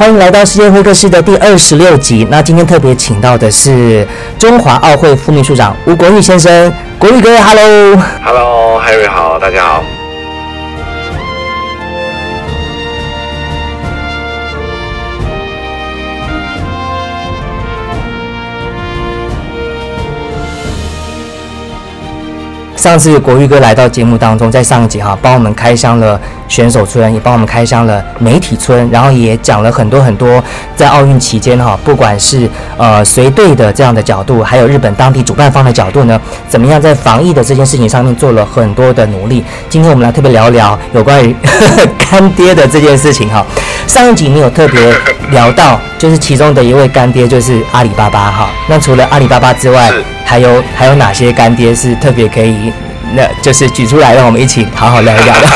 欢迎来到世界会客室的第二十六集。那今天特别请到的是中华奥会副秘书长吴国玉先生，国玉哥，Hello，Hello，Harry 好，大家好。上次国玉哥来到节目当中，在上一集哈，帮我们开箱了选手村，也帮我们开箱了媒体村，然后也讲了很多很多在奥运期间哈，不管是呃随队的这样的角度，还有日本当地主办方的角度呢，怎么样在防疫的这件事情上面做了很多的努力。今天我们来特别聊聊有关于 干爹的这件事情哈。上一集你有特别聊到，就是其中的一位干爹就是阿里巴巴哈。那除了阿里巴巴之外，还有还有哪些干爹是特别可以，那就是举出来让我们一起好好聊一聊的。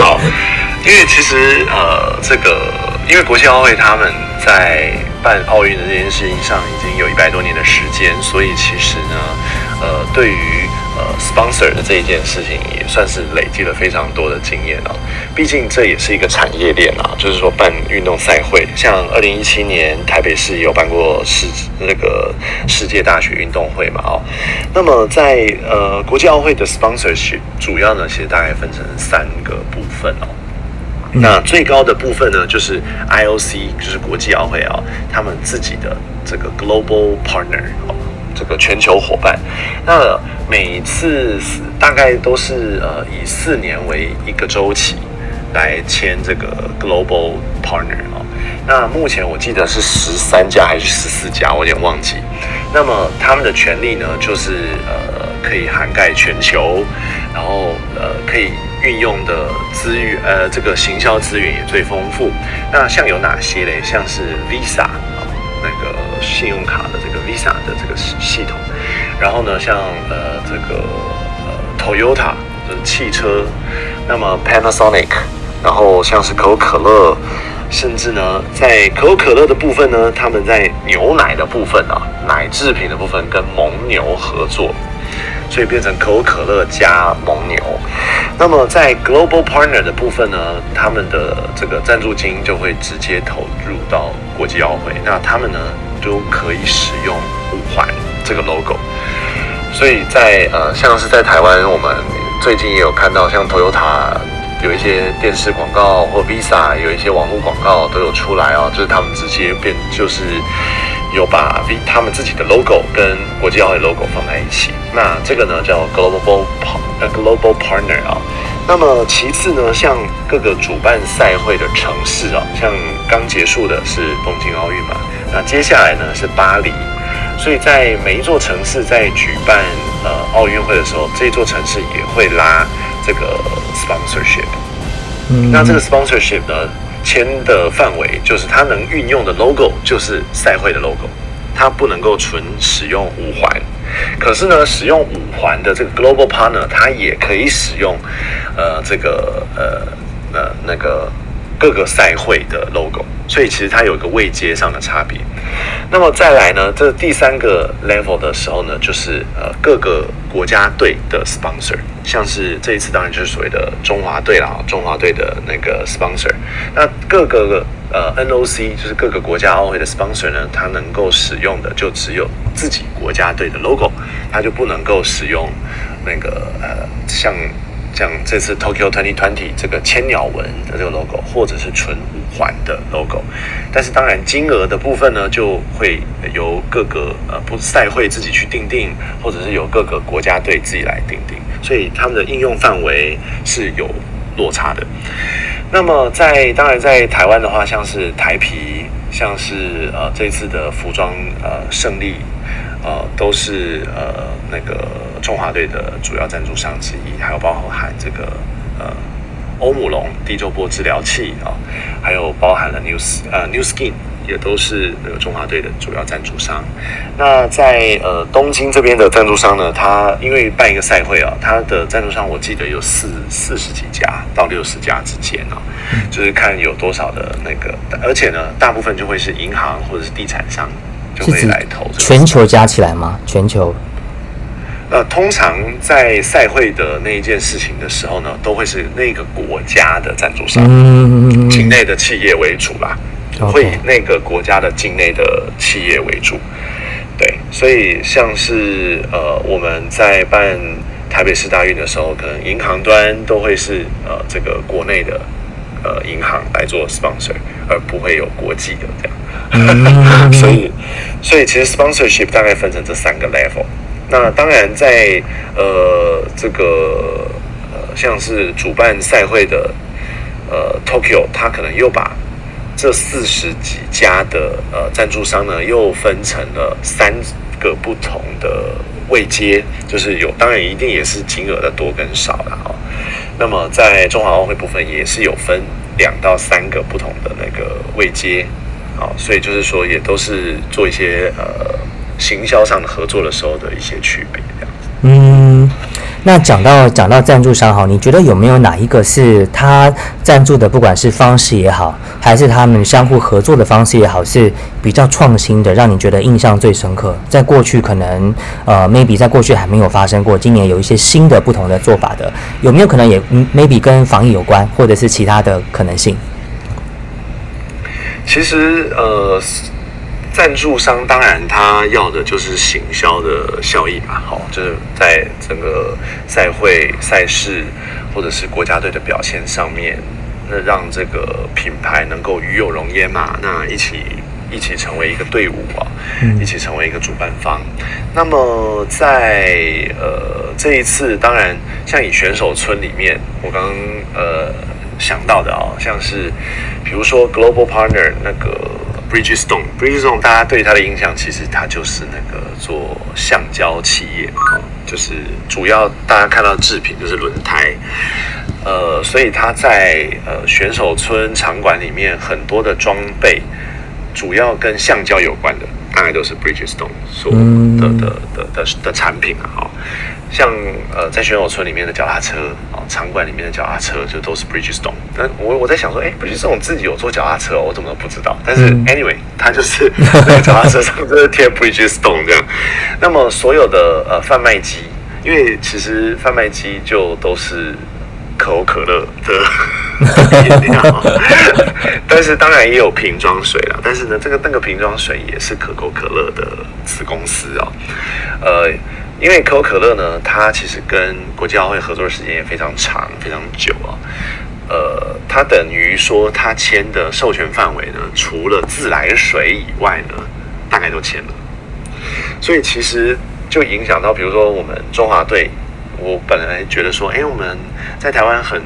好，因为其实呃，这个因为国际奥会他们在办奥运的这件事情上已经有一百多年的时间，所以其实呢，呃，对于呃，sponsor 的这一件事情也算是累积了非常多的经验啊。毕竟这也是一个产业链啊，就是说办运动赛会，像二零一七年台北市有办过世那个世界大学运动会嘛，哦。那么在呃国际奥会的 sponsorship 主要呢，其实大概分成三个部分哦。那最高的部分呢，就是 IOC，就是国际奥会啊，他们自己的这个 global partner 哦。这个全球伙伴，那每次大概都是呃以四年为一个周期来签这个 global partner 啊。那目前我记得是十三家还是十四家，我有点忘记。那么他们的权利呢，就是呃可以涵盖全球，然后呃可以运用的资源呃这个行销资源也最丰富。那像有哪些嘞？像是 Visa 啊那个信用卡的这个。Visa 的，然后呢，像呃这个呃 Toyota 就是汽车，那么 Panasonic，然后像是可口可乐，甚至呢，在可口可乐的部分呢，他们在牛奶的部分啊，奶制品的部分跟蒙牛合作，所以变成可口可乐加蒙牛。那么在 Global Partner 的部分呢，他们的这个赞助金就会直接投入到国际奥会，那他们呢？都可以使用五环这个 logo，所以在呃，像是在台湾，我们最近也有看到，像 Toyota 有一些电视广告，或 Visa 有一些网络广告都有出来哦，就是他们直接变，就是有把 V 他们自己的 logo 跟国际奥会 logo 放在一起。那这个呢叫 Global Par 呃 global partner 啊。那么其次呢，像各个主办赛会的城市啊，像刚结束的是东京奥运嘛。那接下来呢是巴黎，所以在每一座城市在举办呃奥运会的时候，这座城市也会拉这个 sponsorship。嗯那这个 sponsorship 呢签的范围就是它能运用的 logo 就是赛会的 logo，它不能够纯使用五环。可是呢，使用五环的这个 global partner，它也可以使用呃这个呃呃那个。各个赛会的 logo，所以其实它有一个位阶上的差别。那么再来呢，这第三个 level 的时候呢，就是呃各个国家队的 sponsor，像是这一次当然就是所谓的中华队啦，中华队的那个 sponsor。那各个呃 NOC 就是各个国家奥会的 sponsor 呢，它能够使用的就只有自己国家队的 logo，它就不能够使用那个呃像。像这次 Tokyo Twenty Twenty 这个千鸟纹的这个 logo，或者是纯五环的 logo，但是当然金额的部分呢，就会由各个呃不赛会自己去定定，或者是由各个国家队自己来定定，所以他们的应用范围是有落差的。那么在当然在台湾的话，像是台皮，像是呃这次的服装呃胜利。呃，都是呃那个中华队的主要赞助商之一，还有包含这个呃欧姆龙低周波治疗器啊，还有包含了 New 呃 New Skin 也都是那个中华队的主要赞助商。那在呃东京这边的赞助商呢，他因为办一个赛会啊，他的赞助商我记得有四四十几家到六十家之间啊，就是看有多少的那个，而且呢，大部分就会是银行或者是地产商。就会来投。全球加起来吗？全球？呃，通常在赛会的那一件事情的时候呢，都会是那个国家的赞助商，嗯境内的企业为主啦，会以那个国家的境内的企业为主。对，所以像是呃，我们在办台北市大运的时候，可能银行端都会是呃这个国内的呃银行来做 sponsor，而不会有国际的这样。所以，所以其实 sponsorship 大概分成这三个 level。那当然，在呃这个呃像是主办赛会的呃 Tokyo，他可能又把这四十几家的呃赞助商呢，又分成了三个不同的位阶，就是有当然一定也是金额的多跟少了哦。那么在中华奥会部分也是有分两到三个不同的那个位阶，好，所以就是说也都是做一些呃。行销上的合作的时候的一些区别，这样子。嗯，那讲到讲到赞助商哈，你觉得有没有哪一个是他赞助的，不管是方式也好，还是他们相互合作的方式也好，是比较创新的，让你觉得印象最深刻？在过去可能呃，maybe 在过去还没有发生过，今年有一些新的不同的做法的，有没有可能也 maybe 跟防疫有关，或者是其他的可能性？其实呃。赞助商当然他要的就是行销的效益嘛，好，就是在整个赛会赛事或者是国家队的表现上面，那让这个品牌能够与有荣焉嘛，那一起一起成为一个队伍啊，一起成为一个主办方。那么在呃这一次，当然像以选手村里面，我刚呃想到的啊，像是比如说 Global Partner 那个。Bridgestone，Bridgestone，大家对它的印象其实它就是那个做橡胶企业啊，就是主要大家看到制品就是轮胎，呃，所以它在呃选手村场馆里面很多的装备，主要跟橡胶有关的，大概都是 Bridgestone 所的的的的的产品啊，哈。像呃，在选手村里面的脚踏车啊，场馆里面的脚踏车就都是 Bridgestone。但我我在想说，哎，Bridgestone 自己有做脚踏车，我怎么都不知道。但是 anyway，它就是 那个脚踏车上就是贴 Bridgestone 这样。那么所有的呃贩卖机，因为其实贩卖机就都是可口可乐的 饮料，但是当然也有瓶装水了。但是呢，这个那个瓶装水也是可口可乐的子公司哦，呃。因为可口可乐呢，它其实跟国际奥会合作的时间也非常长、非常久啊。呃，它等于说它签的授权范围呢，除了自来水以外呢，大概都签了。所以其实就影响到，比如说我们中华队，我本来觉得说，哎，我们在台湾很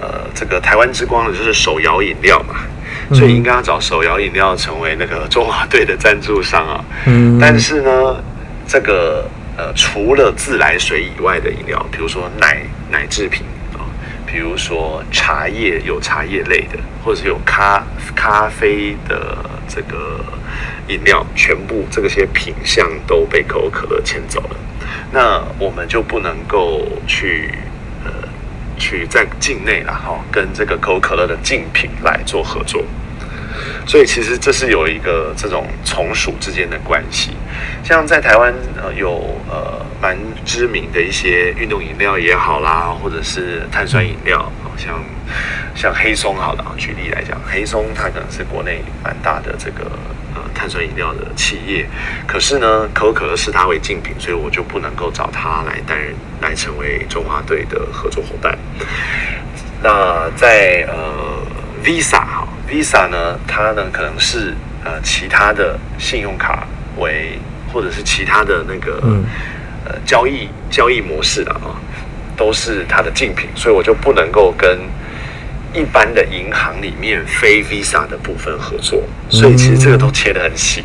呃，这个台湾之光的就是手摇饮料嘛，所以应该要找手摇饮料成为那个中华队的赞助商啊。嗯。但是呢，这个。呃，除了自来水以外的饮料，比如说奶奶制品啊，比如说茶叶有茶叶类的，或者是有咖咖啡的这个饮料，全部这些品相都被可口可乐牵走了。那我们就不能够去呃去在境内然后跟这个可口可乐的竞品来做合作。所以其实这是有一个这种从属之间的关系，像在台湾呃有呃蛮知名的一些运动饮料也好啦，或者是碳酸饮料，像像黑松好了，举例来讲，黑松它可能是国内蛮大的这个呃碳酸饮料的企业，可是呢可口可乐视它为竞品，所以我就不能够找它来担任来成为中华队的合作伙伴。那在呃 Visa。Visa 呢，它呢可能是呃其他的信用卡为，或者是其他的那个呃交易交易模式的啊，都是它的竞品，所以我就不能够跟一般的银行里面非 Visa 的部分合作，所以其实这个都切得很细。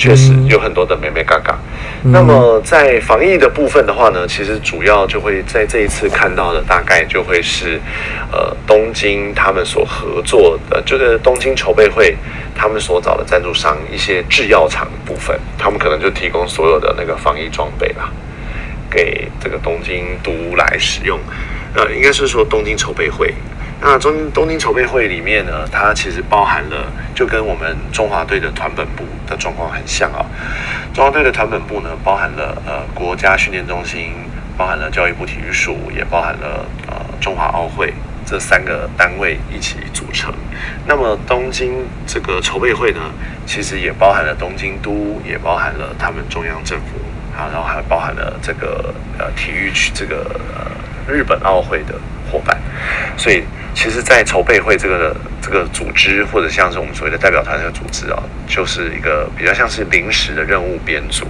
确实有很多的美美嘎嘎。那么在防疫的部分的话呢，其实主要就会在这一次看到的大概就会是，呃，东京他们所合作的，就是东京筹备会他们所找的赞助商一些制药厂的部分，他们可能就提供所有的那个防疫装备啦，给这个东京都来使用。呃，应该是说东京筹备会那中东京筹备会里面呢，它其实包含了，就跟我们中华队的团本部的状况很像啊。中华队的团本部呢，包含了呃国家训练中心，包含了教育部体育署，也包含了呃中华奥会这三个单位一起组成。那么东京这个筹备会呢，其实也包含了东京都，也包含了他们中央政府啊，然后还包含了这个呃体育区这个呃日本奥会的伙伴，所以。其实，在筹备会这个这个组织，或者像是我们所谓的代表团这个组织啊，就是一个比较像是临时的任务编组。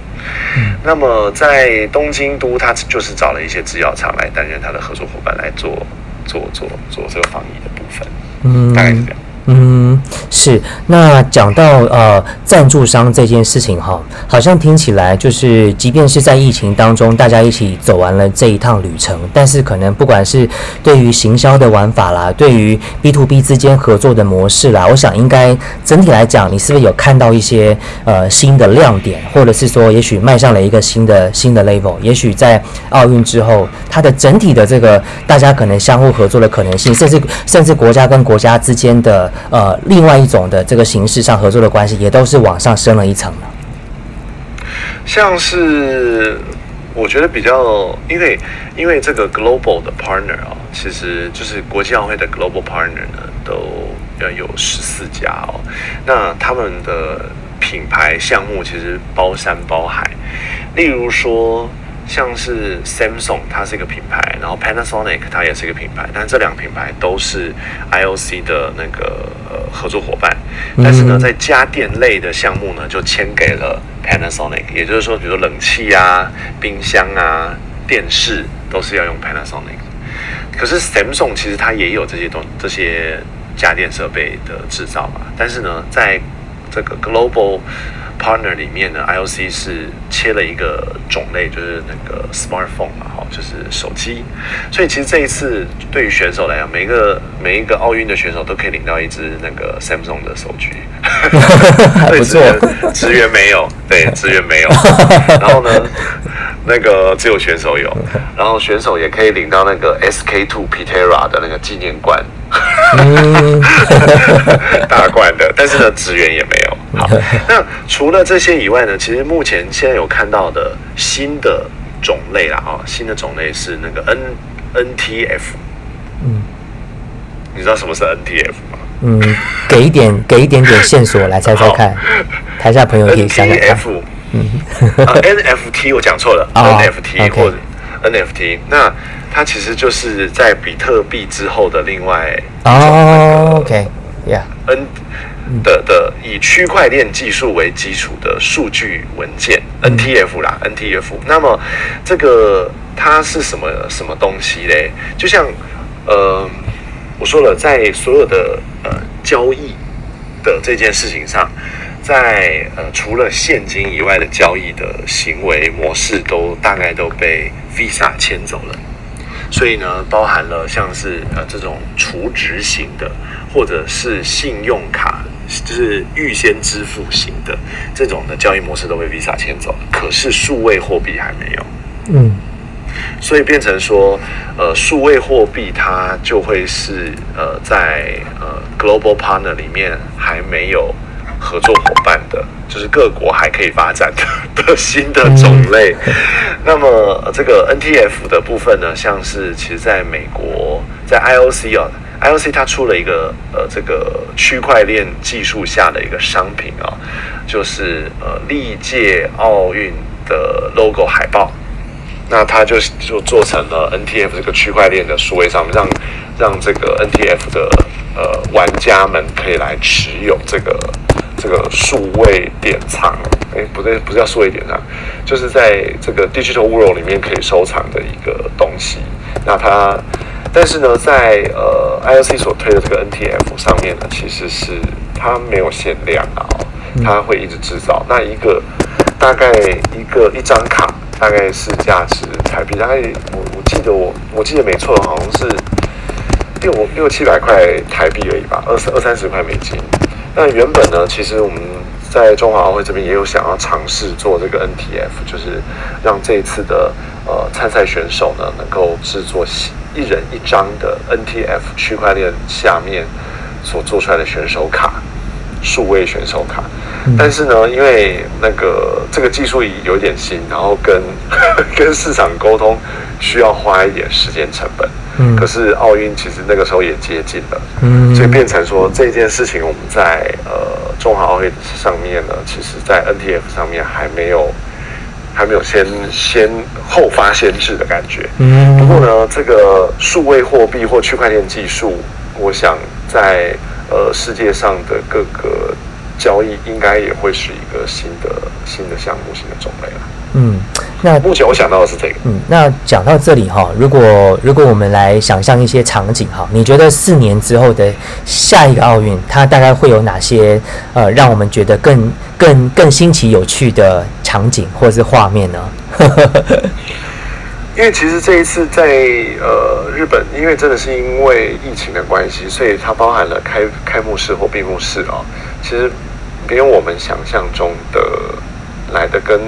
那么，在东京都，他就是找了一些制药厂来担任他的合作伙伴，来做做做做这个防疫的部分。嗯，大概是这样。嗯，是。那讲到呃赞助商这件事情哈，好像听起来就是，即便是在疫情当中，大家一起走完了这一趟旅程，但是可能不管是对于行销的玩法啦，对于 B to B 之间合作的模式啦，我想应该整体来讲，你是不是有看到一些呃新的亮点，或者是说，也许迈向了一个新的新的 level，也许在奥运之后，它的整体的这个大家可能相互合作的可能性，甚至甚至国家跟国家之间的。呃，另外一种的这个形式上合作的关系，也都是往上升了一层了。像是我觉得比较，因为因为这个 global 的 partner 啊，其实就是国际奥会的 global partner 呢，都要有十四家哦。那他们的品牌项目其实包山包海，例如说。像是 Samsung，它是一个品牌，然后 Panasonic 它也是一个品牌，但这两个品牌都是 IOC 的那个呃合作伙伴。但是呢，在家电类的项目呢，就签给了 Panasonic，也就是说，比如说冷气啊、冰箱啊、电视都是要用 Panasonic。可是 Samsung 其实它也有这些东这些家电设备的制造嘛，但是呢，在这个 Global Partner 里面呢，IOC 是切了一个种类，就是那个 smartphone 嘛，哈，就是手机。所以其实这一次对于选手来讲，每一个每一个奥运的选手都可以领到一支那个 Samsung 的手机。不错，职员没有，对，职员没有。然后呢，那个只有选手有，然后选手也可以领到那个 SK Two Pitera 的那个纪念冠。大罐的，但是呢，职员也没有。好，那除了这些以外呢，其实目前现在有看到的新的种类啦，啊，新的种类是那个 N NTF。嗯，你知道什么是 NTF 吗？嗯，给一点，给一点点线索来猜猜看。台下朋友可以想想看。嗯，NFT 我讲错了，NFT 或者 NFT 那。它其实就是在比特币之后的另外哦，OK，Yeah，N 的的以区块链技术为基础的数据文件 NTF 啦，NTF。那么这个它是什么什么东西嘞？就像呃，我说了，在所有的呃交易的这件事情上，在呃除了现金以外的交易的行为模式，都大概都被 Visa 牵走了。所以呢，包含了像是呃这种储值型的，或者是信用卡，就是预先支付型的这种的交易模式都被 Visa 牵走了。可是数位货币还没有，嗯，所以变成说，呃，数位货币它就会是呃在呃 Global Partner 里面还没有。合作伙伴的，就是各国还可以发展的的新的种类。那么这个 NTF 的部分呢，像是其实在美国，在 IOC 啊，IOC 它出了一个呃这个区块链技术下的一个商品啊，就是呃历届奥运的 logo 海报。那它就就做成了 NTF 这个区块链的数位上面，让让这个 NTF 的呃玩家们可以来持有这个。这个数位典藏，哎，不对，不是叫数位典藏，就是在这个 digital world 里面可以收藏的一个东西。那它，但是呢，在呃 IOC 所推的这个 NTF 上面呢，其实是它没有限量啊，它会一直制造。那一个大概一个一张卡，大概是价值台币，大概我我记得我我记得没错，好像是六六七百块台币而已吧，二十二三十块美金。那原本呢，其实我们在中华奥会这边也有想要尝试做这个 NTF，就是让这一次的呃参赛选手呢能够制作一人一张的 NTF 区块链下面所做出来的选手卡，数位选手卡。但是呢，因为那个这个技术有点新，然后跟 跟市场沟通需要花一点时间成本。嗯。可是奥运其实那个时候也接近了。嗯。所以变成说这件事情，我们在呃中华奥运上面呢，其实在 NTF 上面还没有还没有先先后发先至的感觉。嗯。不过呢，这个数位货币或区块链技术，我想在呃世界上的各个。交易应该也会是一个新的新的项目、新的种类了。嗯，那目前我想到的是这个。嗯，那讲到这里哈，如果如果我们来想象一些场景哈，你觉得四年之后的下一个奥运，它大概会有哪些呃，让我们觉得更更更新奇、有趣的场景或者是画面呢？因为其实这一次在呃日本，因为真的是因为疫情的关系，所以它包含了开开幕式或闭幕式啊，其实。没有我们想象中的来的跟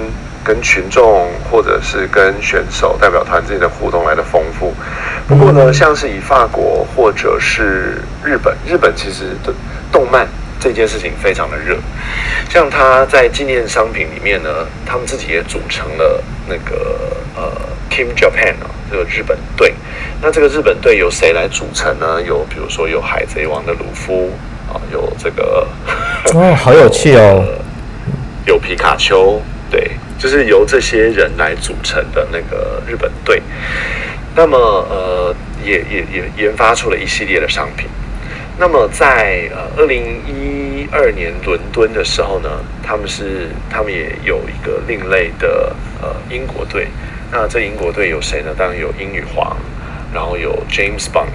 跟群众或者是跟选手代表团之间的互动来的丰富。不过呢，像是以法国或者是日本，日本其实的动漫这件事情非常的热。像他在纪念商品里面呢，他们自己也组成了那个呃 Team Japan 啊，这个日本队。那这个日本队由谁来组成呢？有比如说有海贼王的鲁夫。啊，有这个哦，好有趣哦！有皮卡丘，对，就是由这些人来组成的那个日本队。那么，呃，也也也研发出了一系列的商品。那么，在呃二零一二年伦敦的时候呢，他们是他们也有一个另类的呃英国队。那这英国队有谁呢？当然有英女皇，然后有 James Bond。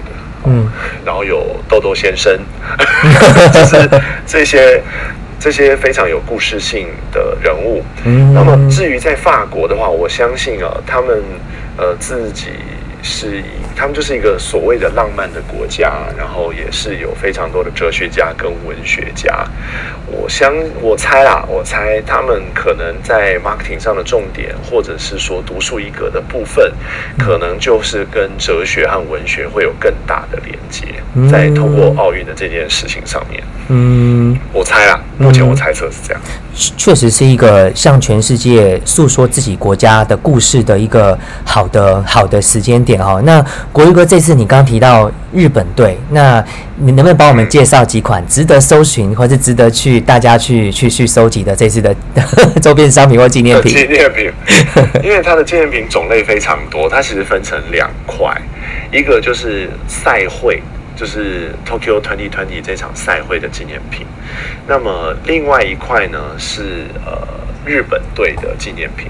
嗯，然后有豆豆先生，就是这些这些非常有故事性的人物。嗯，那么至于在法国的话，我相信啊，他们呃自己。是以他们就是一个所谓的浪漫的国家，然后也是有非常多的哲学家跟文学家。我相我猜啦，我猜他们可能在 marketing 上的重点，或者是说独树一格的部分，可能就是跟哲学和文学会有更大的连接，在通过奥运的这件事情上面。嗯，我猜啦，目前我猜测是这样。确实是一个向全世界诉说自己国家的故事的一个好的好的时间点哈。那国玉哥这次你刚提到日本队，那你能不能帮我们介绍几款值得搜寻或是值得去大家去去去收集的这次的 周边商品或纪念品？纪念品，因为它的纪念品种类非常多，它其实分成两块，一个就是赛会。就是 Tokyo Twenty Twenty 这场赛会的纪念品，那么另外一块呢是呃日本队的纪念品。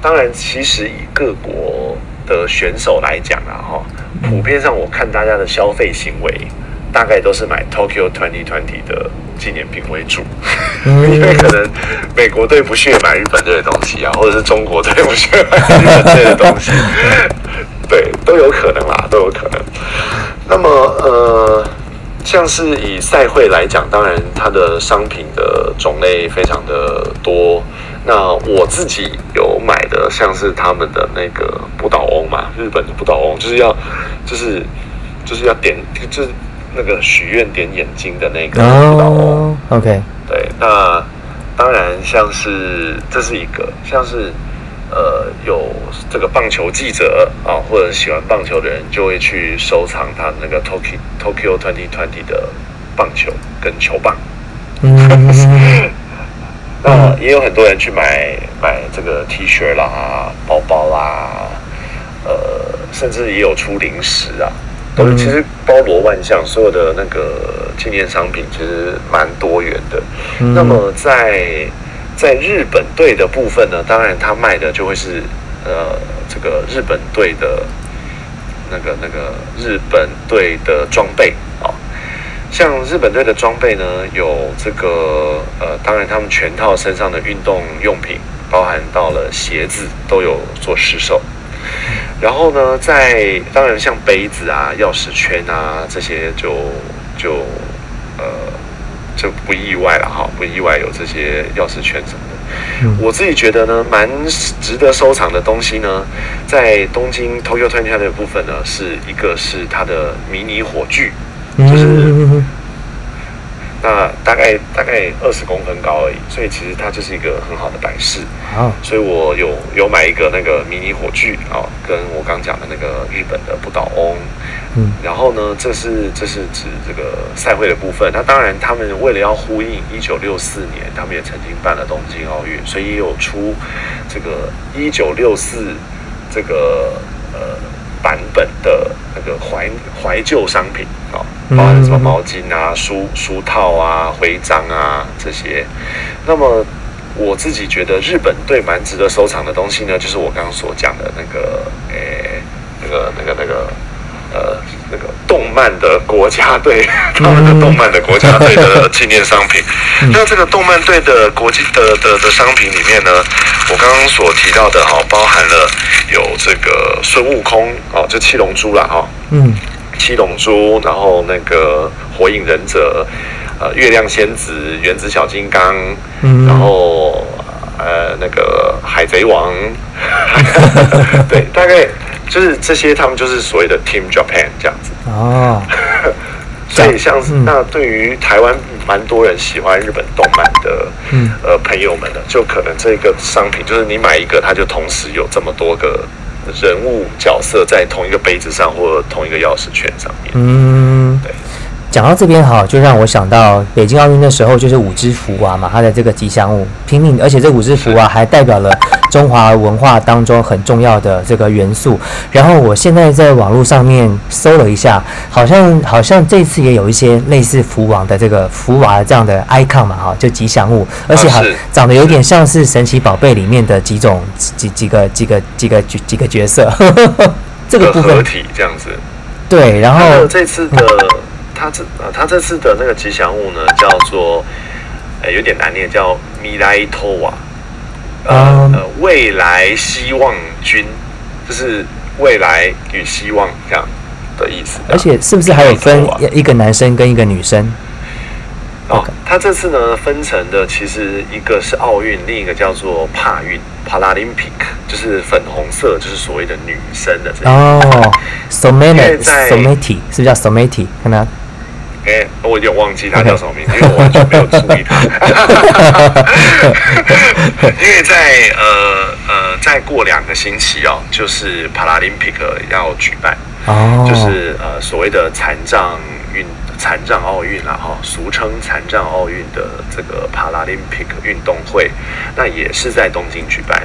当然，其实以各国的选手来讲啊，哈，普遍上我看大家的消费行为，大概都是买 Tokyo Twenty Twenty 的纪念品为主，因为可能美国队不屑买日本队的东西啊，或者是中国队不屑买日本队的东西，对，都有可能啦，都有可能。那么，呃，像是以赛会来讲，当然它的商品的种类非常的多。那我自己有买的，像是他们的那个不倒翁嘛，日本的不倒翁，就是要，就是就是要点，就是那个许愿点眼睛的那个不倒翁。OK，对，那当然像是这是一个，像是。呃，有这个棒球记者啊，或者喜欢棒球的人，就会去收藏他那个 Tokyo Tokyo Twenty Twenty 的棒球跟球棒。嗯，那也有很多人去买买这个 T 恤啦、包包啦，呃，甚至也有出零食啊，都是其实包罗万象，所有的那个纪念商品其实蛮多元的。那么在在日本队的部分呢，当然他卖的就会是呃这个日本队的那个那个日本队的装备。啊，像日本队的装备呢，有这个呃，当然他们全套身上的运动用品，包含到了鞋子都有做试售，然后呢，在当然像杯子啊、钥匙圈啊这些就就呃就不意外了哈，不意外有这些钥匙圈什么的。我自己觉得呢，蛮值得收藏的东西呢，在东京 Tokyo Twenty 的部分呢，是一个是它的迷你火炬，就是。那大概大概二十公分高而已，所以其实它就是一个很好的摆饰。啊，所以我有有买一个那个迷你火炬啊，跟我刚讲的那个日本的不倒翁。嗯，然后呢，这是这是指这个赛会的部分。那当然，他们为了要呼应一九六四年，他们也曾经办了东京奥运，所以也有出这个一九六四这个呃版本的那个怀怀旧商品啊。包含什么毛巾啊、书书套啊、徽章啊这些。那么我自己觉得日本队蛮值得收藏的东西呢，就是我刚刚所讲的那个，诶，那个、那个、那个，呃，那个动漫的国家队，他们的动漫的国家队的 纪念商品。那这个动漫队的国际的的的商品里面呢，我刚刚所提到的哈，包含了有这个孙悟空哦，就七龙珠啦哈。嗯。七龙珠，然后那个火影忍者，呃，月亮仙子，原子小金刚，然后呃，那个海贼王，对，大概就是这些，他们就是所谓的 Team Japan 这样子。哦，所以像是那对于台湾蛮多人喜欢日本动漫的，呃，朋友们的，就可能这个商品就是你买一个，它就同时有这么多个。人物角色在同一个杯子上或同一个钥匙圈上面。嗯，对。讲到这边哈，就让我想到北京奥运的时候，就是五只福娃嘛，它的这个吉祥物，拼命，而且这五只福娃还代表了中华文化当中很重要的这个元素。然后我现在在网络上面搜了一下，好像 好像这次也有一些类似福王的这个福娃这样的 icon 嘛，哈，就吉祥物，而且还长得有点像是神奇宝贝里面的几种几几个几个几个几几个角色，这个合体这样子。对，然后这次的。他这呃，他这次的那个吉祥物呢，叫做，呃，有点难念，叫米莱托瓦，呃呃，未来希望君，就是未来与希望这样的意思。而且是不是还有分一个男生跟一个女生？哦，他这次呢分成的其实一个是奥运，另一个叫做帕运 （Paralympic），就是粉红色，就是所谓的女生的这哦 s o m a t i s o m a t i 是不是叫 s o m a t i 看他。哎，我有点忘记他叫什么名字，因为我完全没有注意他。因为在呃呃，再过两个星期哦，就是 Paralympic 要举办，哦，就是呃所谓的残障运残障奥运啦，哈，俗称残障奥运的这个 Paralympic 运动会，那也是在东京举办。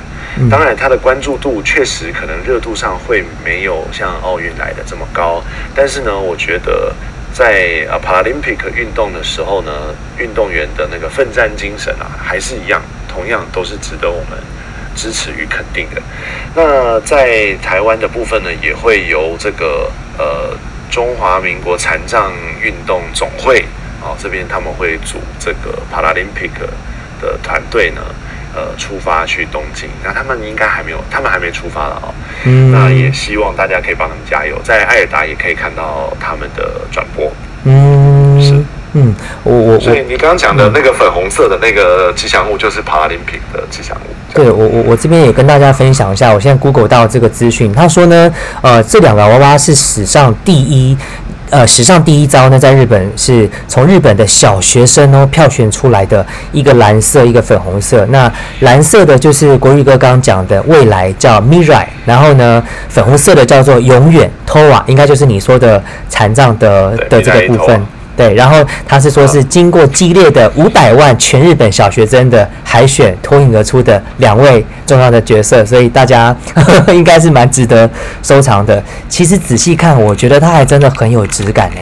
当然，它的关注度确实可能热度上会没有像奥运来的这么高，但是呢，我觉得。在呃 Paralympic 运动的时候呢，运动员的那个奋战精神啊，还是一样，同样都是值得我们支持与肯定的。那在台湾的部分呢，也会由这个呃中华民国残障运动总会啊这边他们会组这个 Paralympic 的团队呢。呃，出发去东京，那他们应该还没有，他们还没出发了哦。嗯，那也希望大家可以帮他们加油，在艾尔达也可以看到他们的转播。嗯，是，嗯，我我所以你刚刚讲的那个粉红色的那个吉祥物，就是帕拉林品的吉祥物。对我我我这边也跟大家分享一下，我现在 Google 到这个资讯，他说呢，呃，这两个娃娃是史上第一。呃，史上第一招呢，在日本是从日本的小学生哦票选出来的一个蓝色，一个粉红色。那蓝色的就是国语哥刚刚讲的未来叫 Mirai，然后呢，粉红色的叫做永远 Toa，应该就是你说的残障的的这个部分。对，然后他是说，是经过激烈的五百万全日本小学生的海选脱颖而出的两位重要的角色，所以大家 应该是蛮值得收藏的。其实仔细看，我觉得他还真的很有质感呢，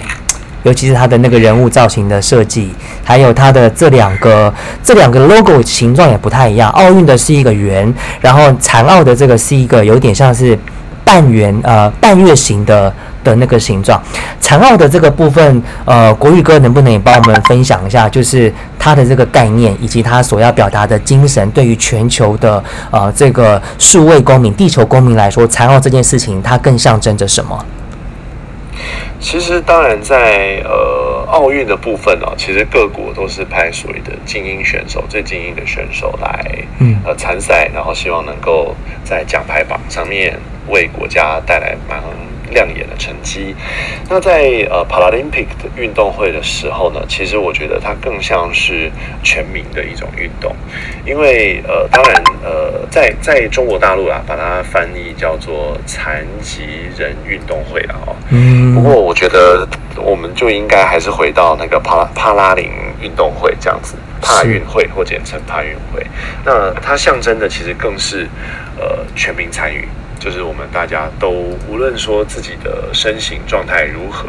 尤其是他的那个人物造型的设计，还有他的这两个这两个 logo 形状也不太一样。奥运的是一个圆，然后残奥的这个是一个有点像是半圆呃半月形的。的那个形状，残奥的这个部分，呃，国语哥能不能也帮我们分享一下，就是它的这个概念以及它所要表达的精神，对于全球的呃这个数位公民、地球公民来说，残奥这件事情它更象征着什么？其实，当然在呃奥运的部分哦，其实各国都是派所谓的精英选手、最精英的选手来嗯。呃参赛，然后希望能够在奖牌榜上面为国家带来蛮亮眼的成绩。那在呃 Paralympic 的运动会的时候呢，其实我觉得它更像是全民的一种运动，因为呃，当然呃，在在中国大陆啊，把它翻译叫做残疾人运动会了哦。嗯不过我觉得我们就应该还是回到那个帕拉帕拉林运动会这样子，帕运会或简称帕运会。那它象征的其实更是呃全民参与，就是我们大家都无论说自己的身形状态如何，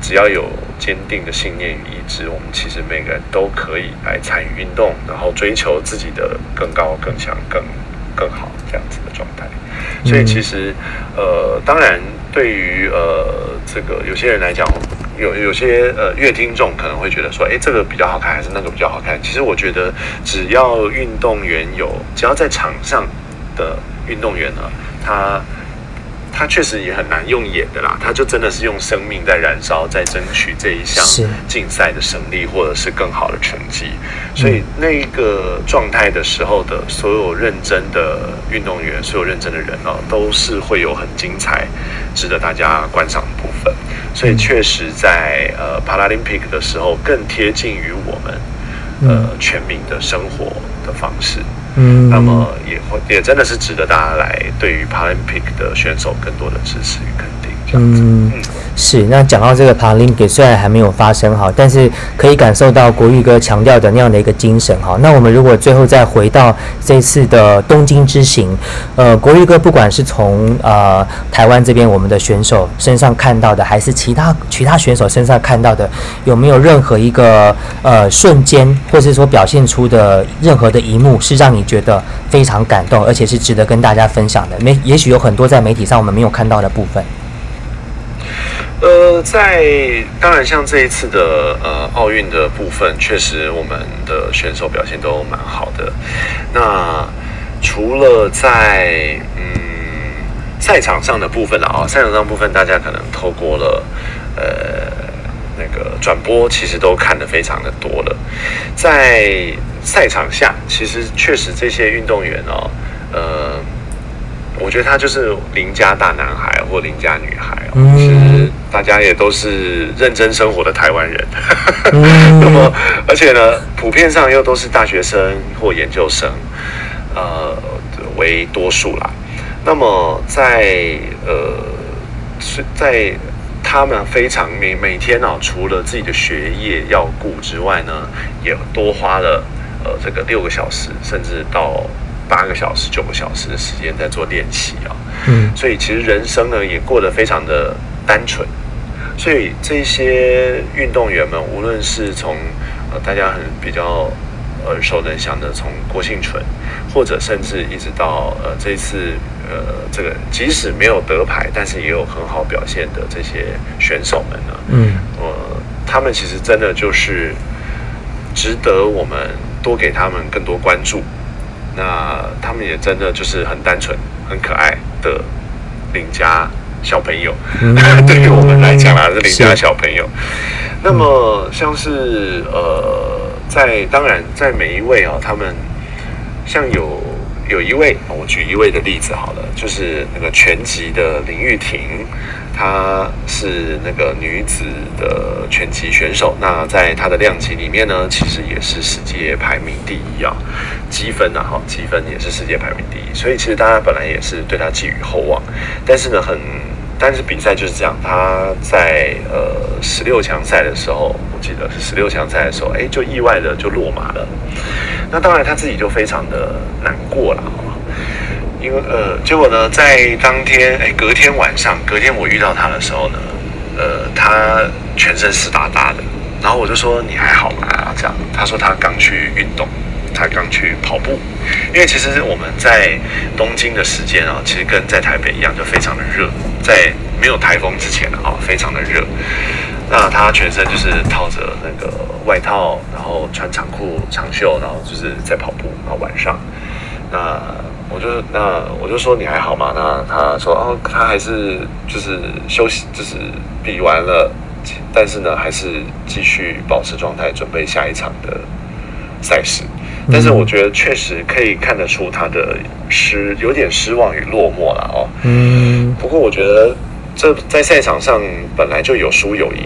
只要有坚定的信念与意志，我们其实每个人都可以来参与运动，然后追求自己的更高、更强、更更好这样子的状态。所以其实，呃，当然对于呃这个有些人来讲，有有些呃乐听众可能会觉得说，哎，这个比较好看还是那个比较好看？其实我觉得，只要运动员有，只要在场上的运动员呢，他。他确实也很难用演的啦，他就真的是用生命在燃烧，在争取这一项竞赛的胜利，或者是更好的成绩。所以那一个状态的时候的所有认真的运动员，所有认真的人哦，都是会有很精彩、值得大家观赏的部分。所以确实在呃 Paralympic 的时候，更贴近于我们呃全民的生活的方式。嗯。那么也会也真的是值得大家来对于 Paralympic 的选手更多的支持与肯定，嗯，是。那讲到这个 Paralympic，虽然还没有发生哈，但是可以感受到国玉哥强调的那样的一个精神哈。那我们如果最后再回到这次的东京之行，呃，国玉哥不管是从呃台湾这边我们的选手身上看到的，还是其他其他选手身上看到的，有没有任何一个呃瞬间，或是说表现出的任何的一幕，是让你觉得非常感动，而且是值得跟大家分享的？没，也许有很多在媒体上我们没有看到的部分。呃，在当然像这一次的呃奥运的部分，确实我们的选手表现都蛮好的。那除了在嗯赛场上的部分了啊，赛场上部分大家可能透过了呃那个转播，其实都看得非常的多了。在赛场下，其实确实这些运动员哦，呃。我觉得他就是邻家大男孩或邻家女孩哦，其实大家也都是认真生活的台湾人，嗯 那么而且呢，普遍上又都是大学生或研究生，呃为多数啦。那么在呃是在他们非常每每天哦，除了自己的学业要顾之外呢，也多花了呃这个六个小时，甚至到八个小时、九个小时的时间在做练习啊、嗯所以其实人生呢也过得非常的单纯。所以这些运动员们，无论是从呃大家很比较耳熟能详的从郭幸存，或者甚至一直到呃这一次呃这个即使没有得牌，但是也有很好表现的这些选手们呢，嗯呃，他们其实真的就是值得我们多给他们更多关注。那他们也真的就是很单纯、很可爱的邻家小朋友。嗯 对于我们来讲啦，是邻家小朋友。那么像是呃，在当然在每一位啊，他们像有有一位，我举一位的例子好了，就是那个全集的林玉婷，她是那个女子的拳击选手。那在她的量级里面呢，其实也是世界排名第一啊，积分啊，哈，积分也是世界排名第一。所以其实大家本来也是对她寄予厚望，但是呢，很但是比赛就是这样，她在呃十六强赛的时候，我记得是十六强赛的时候，哎，就意外的就落马了。那当然她自己就非常的难过了，因为呃，结果呢，在当天哎隔天晚上，隔天我遇到他的时候呢，呃，他全身湿哒哒的，然后我就说你还好吗？这样，他说他刚去运动，他刚去跑步，因为其实我们在东京的时间啊，其实跟在台北一样，就非常的热，在没有台风之前啊，非常的热。那他全身就是套着那个外套，然后穿长裤、长袖，然后就是在跑步。然后晚上，那我就那我就说你还好吗？那他说哦，他还是就是休息，就是比完了但是呢，还是继续保持状态，准备下一场的赛事。但是我觉得确实可以看得出他的失有点失望与落寞了哦。嗯。不过我觉得这在赛场上本来就有输有赢。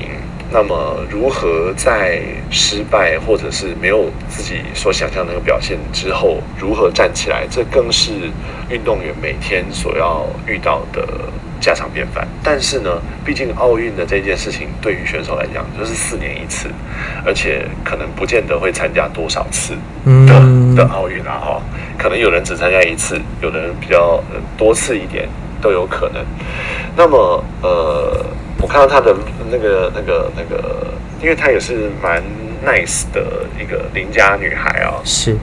那么，如何在失败或者是没有自己所想象那个表现之后，如何站起来，这更是运动员每天所要遇到的家常便饭。但是呢，毕竟奥运的这件事情对于选手来讲就是四年一次，而且可能不见得会参加多少次的的奥运啊，哈，可能有人只参加一次，有的人比较多次一点都有可能。那么，呃。我看到他的那个、那个、那个，因为她也是蛮 nice 的一个邻家女孩啊。是。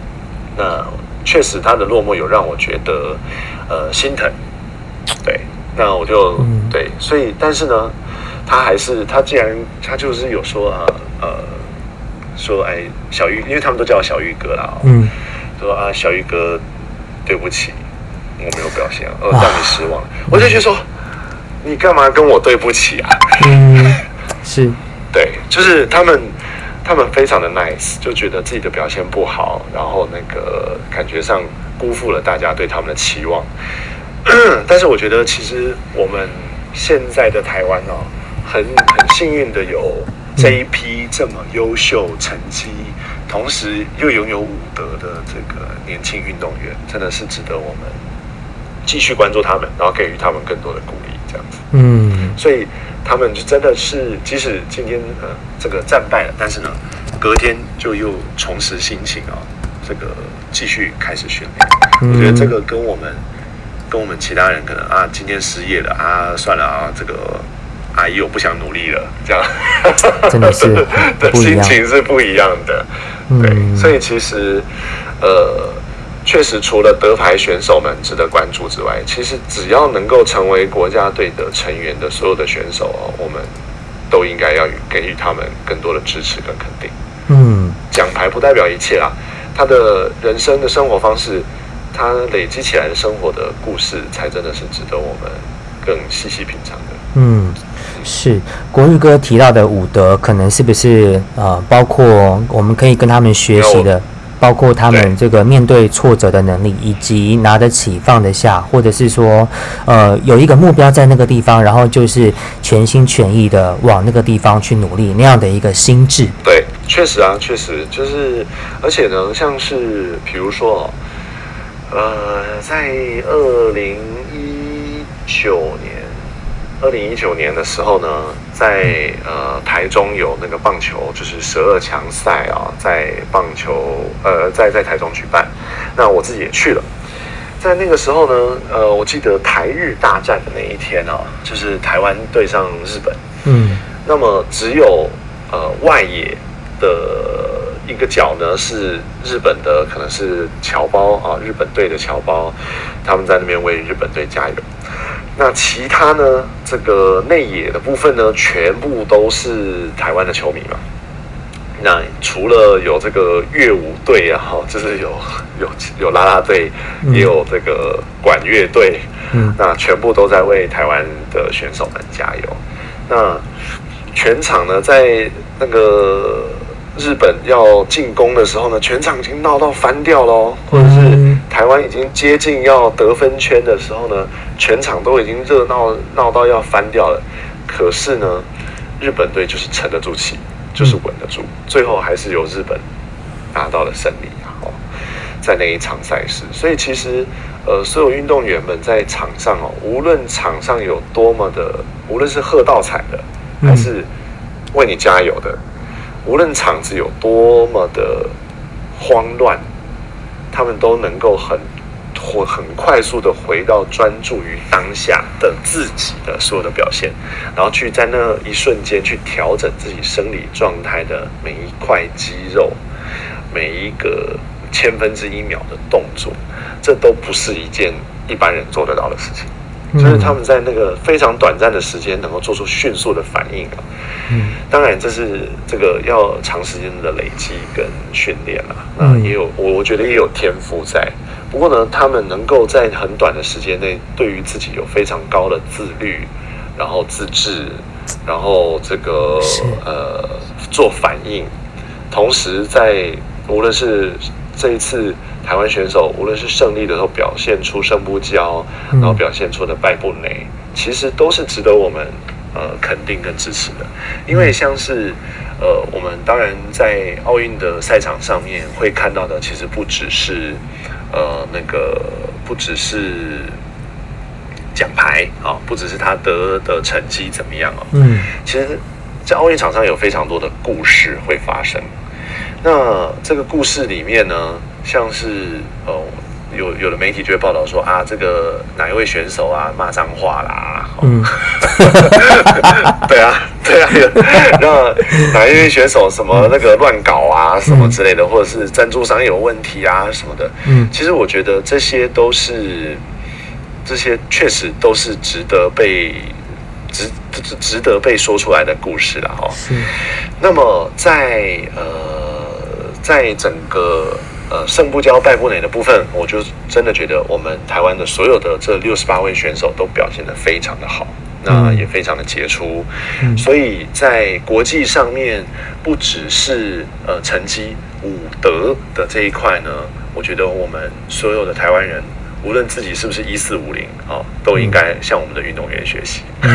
那确实，她的落寞有让我觉得呃心疼。对。那我就对，所以但是呢，他还是他既然他就是有说啊呃说哎小玉，因为他们都叫我小玉哥啦。嗯。说啊小玉哥，对不起，我没有表现，呃让你失望。我就觉得说。你干嘛跟我对不起啊？嗯，是，对，就是他们，他们非常的 nice，就觉得自己的表现不好，然后那个感觉上辜负了大家对他们的期望。但是我觉得，其实我们现在的台湾哦，很很幸运的有这一批这么优秀成绩，同时又拥有武德的这个年轻运动员，真的是值得我们继续关注他们，然后给予他们更多的鼓励。这样子，嗯，所以他们就真的是，即使今天呃这个战败了，但是呢，隔天就又重拾心情啊，这个继续开始训练。我觉得这个跟我们跟我们其他人可能啊，今天失业了啊，算了啊，这个阿姨我不想努力了，这样真的是 的心情是不一样的。对，所以其实呃。确实，除了得牌选手们值得关注之外，其实只要能够成为国家队的成员的所有的选手哦，我们都应该要给予他们更多的支持跟肯定。嗯，奖牌不代表一切啦，他的人生的生活方式，他累积起来的生活的故事，才真的是值得我们更细细品尝的。嗯，是国玉哥提到的武德，可能是不是呃，包括我们可以跟他们学习的？包括他们这个面对挫折的能力，以及拿得起放得下，或者是说，呃，有一个目标在那个地方，然后就是全心全意的往那个地方去努力，那样的一个心智。对，确实啊，确实就是，而且呢，像是比如说，呃，在二零一九年。二零一九年的时候呢，在呃台中有那个棒球，就是十二强赛啊，在棒球呃在在台中举办，那我自己也去了。在那个时候呢，呃，我记得台日大战的那一天啊，就是台湾对上日本，嗯，那么只有呃外野的一个角呢是日本的，可能是侨胞啊，日本队的侨胞，他们在那边为日本队加油。那其他呢？这个内野的部分呢，全部都是台湾的球迷嘛。那除了有这个乐舞队啊，哈，就是有 有有啦啦队，也有这个管乐队，嗯，那全部都在为台湾的选手们加油。那全场呢，在那个。日本要进攻的时候呢，全场已经闹到翻掉喽，或者是台湾已经接近要得分圈的时候呢，全场都已经热闹闹到要翻掉了。可是呢，日本队就是沉得住气，就是稳得住，最后还是由日本拿到了胜利啊！哦，在那一场赛事，所以其实呃，所有运动员们在场上哦，无论场上有多么的，无论是喝倒彩的，还是为你加油的。无论场子有多么的慌乱，他们都能够很或很快速的回到专注于当下的自己的所有的表现，然后去在那一瞬间去调整自己生理状态的每一块肌肉，每一个千分之一秒的动作，这都不是一件一般人做得到的事情。就是他们在那个非常短暂的时间能够做出迅速的反应啊，嗯，当然这是这个要长时间的累积跟训练啊，那也有我我觉得也有天赋在，不过呢，他们能够在很短的时间内对于自己有非常高的自律，然后自制，然后这个呃做反应，同时在无论是这一次台湾选手，无论是胜利的时候表现出胜不骄，然后表现出的败不馁，其实都是值得我们呃肯定跟支持的。因为像是呃我们当然在奥运的赛场上面会看到的，其实不只是呃那个不只是奖牌啊，不只是他得的成绩怎么样哦。嗯，其实，在奥运场上有非常多的故事会发生。那这个故事里面呢，像是呃，有有的媒体就会报道说啊，这个哪一位选手啊骂脏话啦，嗯，对啊，对啊，有那哪一位选手什么那个乱搞啊，什么之类的，或者是赞助商有问题啊什么的，嗯。其实我觉得这些都是，这些确实都是值得被值值值得被说出来的故事了哈。是，那么在呃，在整个呃胜不骄败不馁的部分，我就真的觉得我们台湾的所有的这六十八位选手都表现得非常的好，那嗯也非常的杰出，嗯所以在国际上面不只是呃成绩武德的这一块呢，我觉得我们所有的台湾人。无论自己是不是一四五零啊，都应该向我们的运动员学习。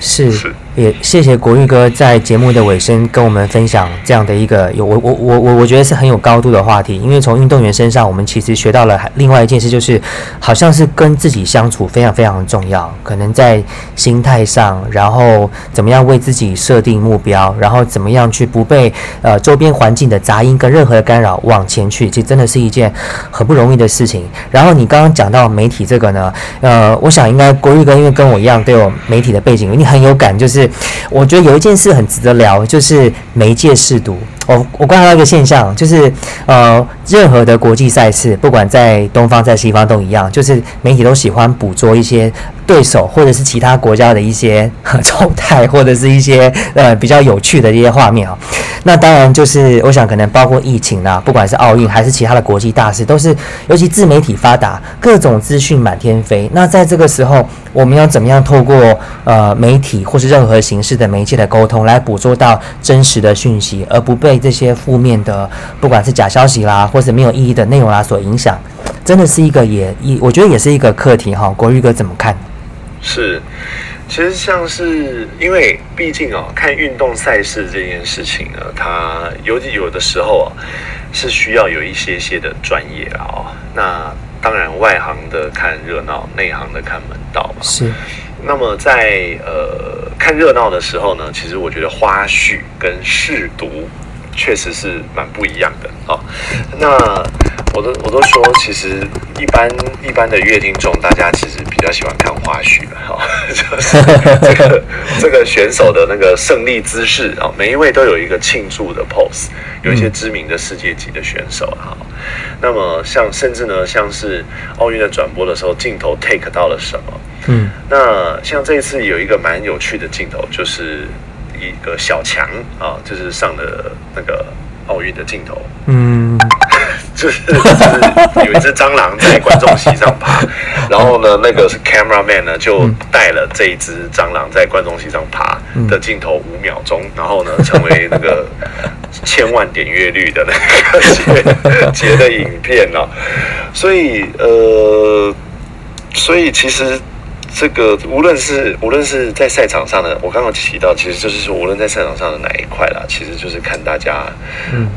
是是，也谢谢国玉哥在节目的尾声跟我们分享这样的一个有我我我我我觉得是很有高度的话题，因为从运动员身上我们其实学到了另外一件事，就是好像是跟自己相处非常非常重要，可能在心态上，然后怎么样为自己设定目标，然后怎么样去不被呃周边环境的杂音跟任何的干扰往前去，其实真的是一件很不容易的事情。然后然后你刚刚讲到媒体这个呢，呃，我想应该国玉哥因为跟我一样都有媒体的背景，你很有感，就是我觉得有一件事很值得聊，就是媒介试读。我我观察到一个现象，就是呃，任何的国际赛事，不管在东方在西方都一样，就是媒体都喜欢捕捉一些对手或者是其他国家的一些 状态，或者是一些呃比较有趣的一些画面啊、那当然就是我想可能包括疫情啦，不管是奥运还是其他的国际大事，都是尤其自媒体发达，各种资讯满天飞。那在这个时候，我们要怎么样透过呃媒体或是任何形式的媒介的沟通，来捕捉到真实的讯息，而不被这些负面的不管是假消息啦，或是没有意义的内容啦所影响，真的是一个也一我觉得也是一个课题哈。国玉哥怎么看？是，其实像是因为毕竟哦，看运动赛事这件事情呢，它尤其有的时候啊，是需要有一些些的专业啦哦。那当然，外行的看热闹，内行的看门道嘛。是，那么在呃看热闹的时候呢，其实我觉得花絮跟试读确实是蛮不一样的啊、哦。那我都我都说，其实一般一般的乐听众，大家其实比较喜欢看花絮的哈、哦，就是这个这个选手的那个胜利姿势啊、哦，每一位都有一个庆祝的 pose，有一些知名的世界级的选手啊。那么像甚至呢，像是奥运的转播的时候，镜头 take 到了什么？嗯，那像这一次有一个蛮有趣的镜头，就是一个小强啊，就是上了那个奥运的镜头，嗯，就是就是有一只蟑螂在观众席上爬，然后呢，那个是 cameraman 呢就带了这一只蟑螂在观众席上爬的镜头五秒钟，然后呢成为那个 千万点阅率的那个截截的影片哦，所以呃，所以其实。这个无论是无论是在赛场上的，我刚刚提到，其实就是说，无论在赛场上的哪一块啦，其实就是看大家，嗯，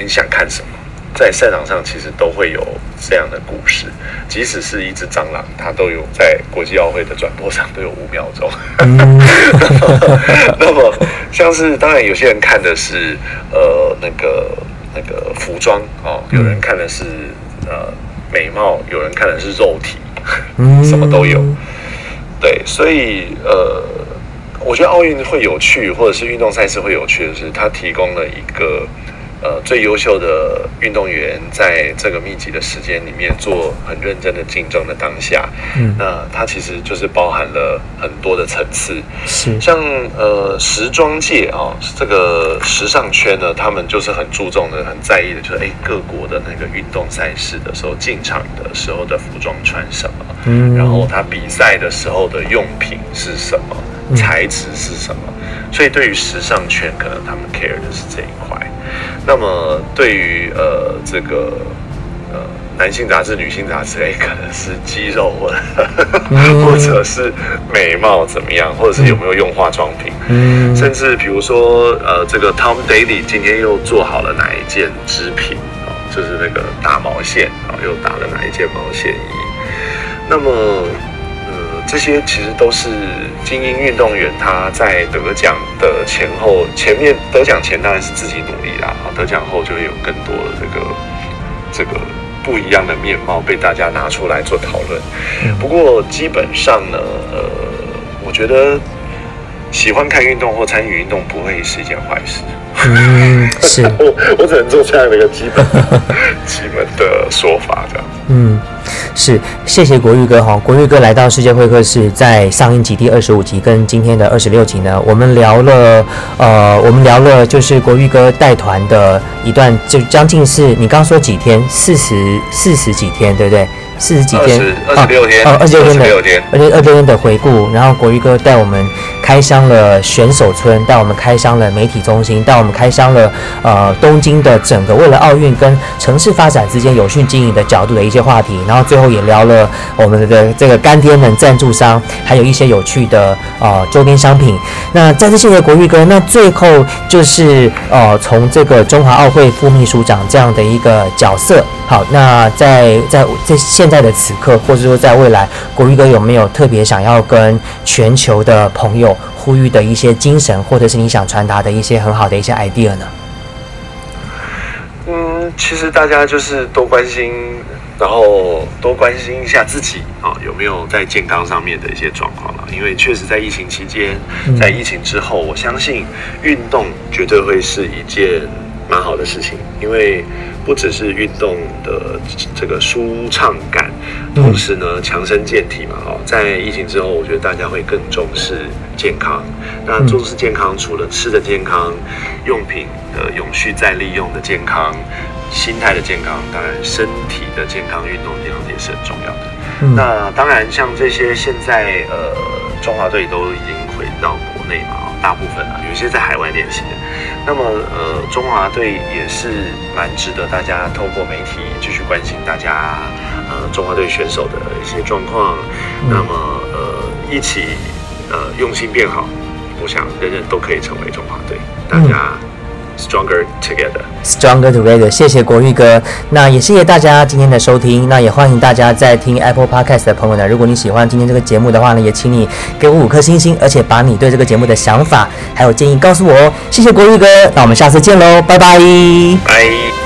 你想看什么，在赛场上其实都会有这样的故事，即使是一只蟑螂，它都有在国际奥会的转播上都有五秒钟。嗯 那么像是当然有些人看的是呃那个那个服装哦，有人看的是呃美貌，有人看的是肉体。嗯 什么都有，对，所以呃，我觉得奥运会有趣，或者是运动赛事会有趣的是，它提供了一个呃最优秀的运动员在这个密集的时间里面做很认真的竞争的当下，嗯，那它其实就是包含了很多的层次，是像呃时装界啊，这个时尚圈呢，他们就是很注重的、很在意的，就是哎各国的那个运动赛事的时候进场的时候的服装穿什么，嗯，然后他比赛的时候的用品是什么，材质是什么。所以，对于时尚圈，可能他们 care 的是这一块。那么，对于呃这个呃男性杂志、女性杂志，哎，可能是肌肉或 或者是美貌怎么样，或者是有没有用化妆品，甚至比如说呃这个 Tom Daly 今天又做好了哪一件织品啊，就是那个打毛线啊，又打了哪一件毛线衣。那么。这些其实都是精英运动员，他在得奖的前后，前面得奖前当然是自己努力啦，啊，得奖后就会有更多的这个这个不一样的面貌被大家拿出来做讨论。不过基本上呢，呃，我觉得喜欢看运动或参与运动不会是一件坏事。嗯，是 我我只能做这样的一个基本基本的说法，这样。嗯。是，谢谢国玉哥哈。国玉哥来到世界会客室，在上一集第二十五集跟今天的二十六集呢，我们聊了，呃，我们聊了就是国玉哥带团的一段，就将近是你刚说几天，四十四十几天，对不对？四十几天，二十六天，哦，二十六天的，而且二十六天的回顾，然后国玉哥带我们开箱了选手村，带我们开箱了媒体中心，带我们开箱了呃东京的整个为了奥运跟城市发展之间有序经营的角度的一些话题，然后最后也聊了我们的这个干爹们赞助商，还有一些有趣的呃周边商品。那再次谢谢国玉哥。那最后就是呃从这个中华奥会副秘书长这样的一个角色。好，那在在在现现在的此刻，或者说在未来，国玉哥有没有特别想要跟全球的朋友呼吁的一些精神，或者是你想传达的一些很好的一些 idea 呢？嗯，其实大家就是多关心，然后多关心一下自己啊，有没有在健康上面的一些状况了？因为确实在疫情期间，在疫情之后，我相信运动绝对会是一件蛮好的事情，因为。不只是运动的这个舒畅感，同时呢强身健体嘛。哦，在疫情之后，我觉得大家会更重视健康。那重视健康，除了吃的健康、用品的永续再利用的健康、心态的健康，当然身体的健康、运动健康也是很重要的。那当然，像这些现在呃中华队都已经回到国内嘛。大部分啊，有一些在海外练习的。那么，呃，中华队也是蛮值得大家透过媒体继续关心大家，呃，中华队选手的一些状况。那么，呃，一起呃用心变好，我想人人都可以成为中华队。大家。Stronger together, stronger together。谢谢国玉哥，那也谢谢大家今天的收听。那也欢迎大家在听 Apple Podcast 的朋友呢，如果你喜欢今天这个节目的话呢，也请你给我五颗星星，而且把你对这个节目的想法还有建议告诉我哦。谢谢国玉哥，那我们下次见喽，拜拜。拜。